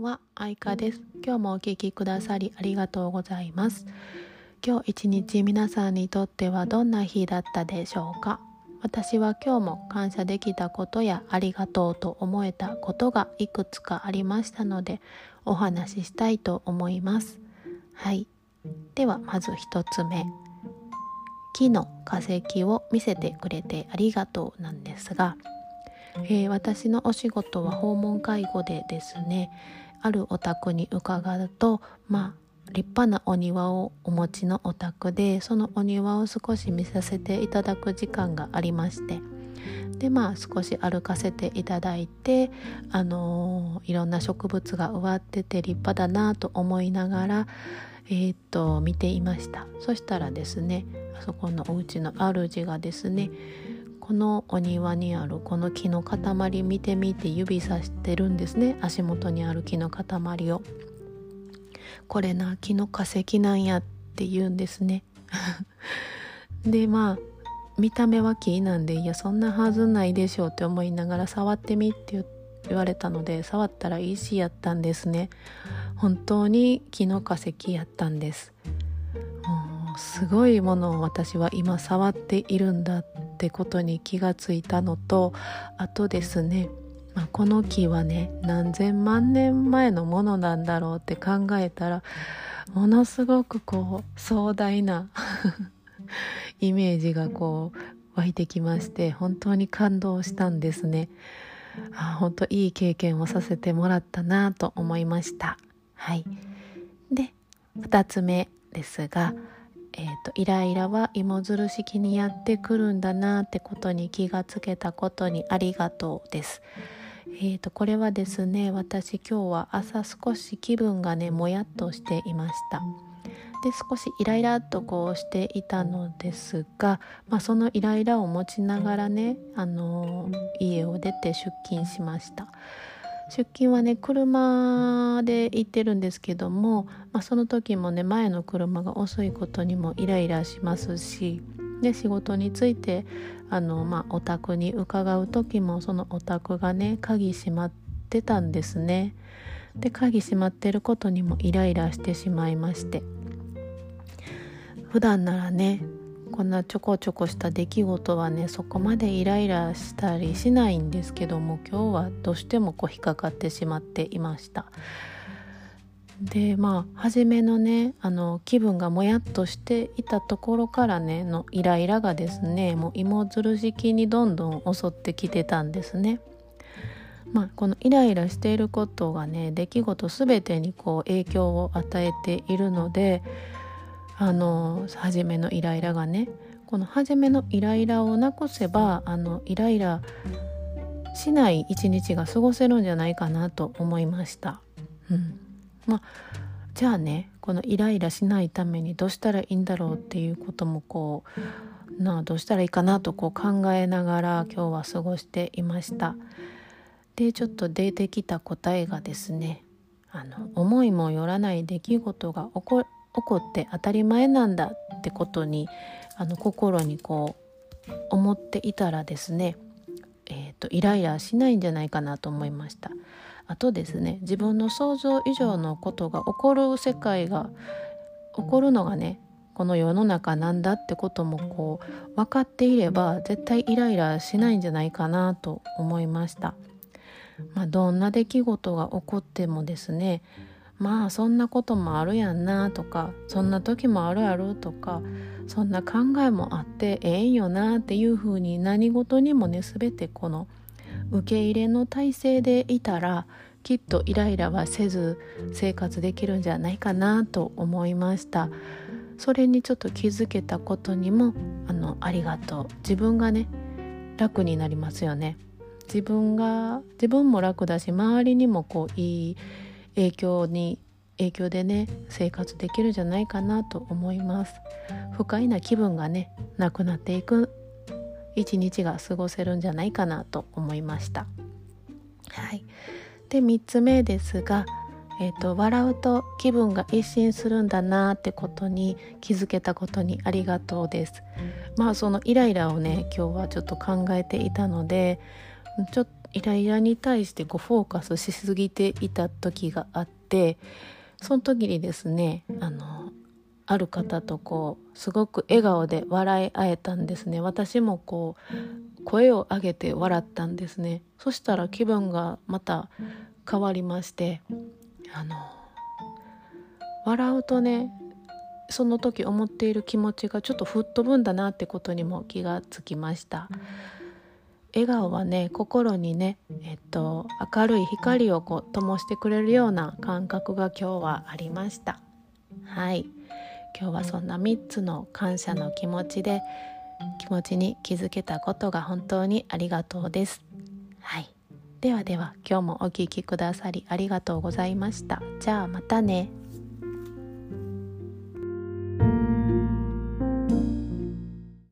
んは、愛花です。今日もお聴きくださりありがとうございます。今日一日皆さんにとってはどんな日だったでしょうか？私は今日も感謝できたことやありがとうと思えたことがいくつかありましたのでお話ししたいと思います。はい。ではまず一つ目。木の化石を見せてくれてありがとうなんですがえー、私のお仕事は訪問介護でですねあるお宅に伺うとまあ立派なお庭をお持ちのお宅でそのお庭を少し見させていただく時間がありまして。でまあ少し歩かせていただいてあのー、いろんな植物が植わってて立派だなと思いながらえー、っと見ていました。そしたらですねあそこのお家の主がですねこのお庭にあるこの木の塊見てみて指さしてるんですね。足元にある木の塊を。これな木の化石なんやって言うんですね。でまあ見た目は木なんでいやそんなはずないでしょうって思いながら触ってみって言われたので触ったら石やったんですね。本当に木の化石やったんです。すごいものを私は今触っているんだっってことに気がついたのとあとですね、まあ、この木はね何千万年前のものなんだろうって考えたらものすごくこう壮大な イメージがこう湧いてきまして本当に感動したんですね。あ本当いい経験をさせてもらったなと思いました。はい、で2つ目ですがえーと、イライラは芋づる式にやってくるんだなってことに気がつけたことにありがとうです。えーと、これはですね私今日は朝少し気分がねもやっとしていました。で少しイライラとこうしていたのですが、まあ、そのイライラを持ちながらね、あのー、家を出て出勤しました。出勤はね車で行ってるんですけども、まあ、その時もね前の車が遅いことにもイライラしますしで仕事についてあの、まあ、お宅に伺う時もそのお宅がね鍵閉まってたんですね。で鍵閉まってることにもイライラしてしまいまして普段ならねこんなちょこちょこした出来事はねそこまでイライラしたりしないんですけども今日はどうしてもこう引っかかってしまっていました。でまあ初めのねあの気分がもやっとしていたところからねのイライラがですねもう芋づる式にどんどん襲ってきてたんですね。まあ、このイライラしていることがね出来事全てにこう影響を与えているのであの初めのイライラがねこの初めのイライラをなくせばあのイライラしない一日が過ごせるんじゃないかなと思いました。うん、まあじゃあねこのイライラしないためにどうしたらいいんだろうっていうこともこうなあどうしたらいいかなとこう考えながら今日は過ごしていました。でちょっと出てきた答えがですねあの思いもよらない出来事が起こ起こって当たり前なんだってことにあの心にこう思っていたらですね、えーと、イライラしないんじゃないかなと思いました。あとですね自分の想像以上のことが起こる世界が起こるのがねこの世の中なんだってこともこう分かっていれば絶対イライラしないんじゃないかなと思いました。まあ、どんな出来事が起こってもですねまあそんなこともあるやんなとかそんな時もあるやろとかそんな考えもあってええんよなっていうふうに何事にもね全てこの受け入れの体制でいたらきっとイライラはせず生活できるんじゃないかなと思いました。それにちょっと気づけたことにもあのありがとう。自分がね楽になりますよね。自分が自分も楽だし周りにもこういい影響に影響でね生活できるんじゃないかなと思います。不快な気分がねなくなっていく一日が過ごせるんじゃないかなと思いました。はい。で3つ目ですがえーと、笑うと気分が一新するんだなってことに気づけたことにありがとうです。まあそのイライラをね今日はちょっと考えていたのでちょっとイライラに対してこうフォーカスしすぎていた時があってその時にですねあのある方とこうすごく笑顔で笑い合えたんですね。私もこう声を上げて笑ったんですね。そしたら気分がまた変わりましてあの笑うとねその時思っている気持ちがちょっと吹っ飛ぶんだなってことにも気がつきました。笑顔はね心にねえっと明るい光をこう灯してくれるような感覚が今日はありました。はい。今日はそんな3つの感謝の気持ちで気持ちに気づけたことが本当にありがとうです。はい。ではでは今日もお聴きくださりありがとうございました。じゃあまたね。